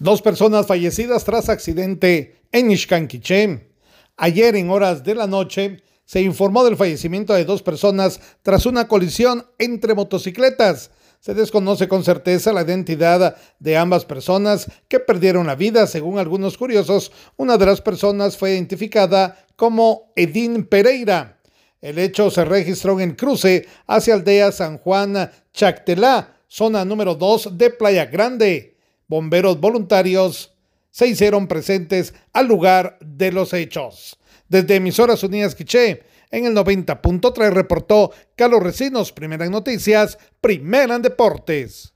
Dos personas fallecidas tras accidente en Ixcanquiché. Ayer en horas de la noche se informó del fallecimiento de dos personas tras una colisión entre motocicletas. Se desconoce con certeza la identidad de ambas personas que perdieron la vida. Según algunos curiosos, una de las personas fue identificada como Edín Pereira. El hecho se registró en cruce hacia aldea San Juan Chactelá, zona número 2 de Playa Grande bomberos voluntarios se hicieron presentes al lugar de los hechos. Desde Emisoras Unidas Quiché, en el 90.3 reportó Carlos Recinos, primera en noticias, primera deportes.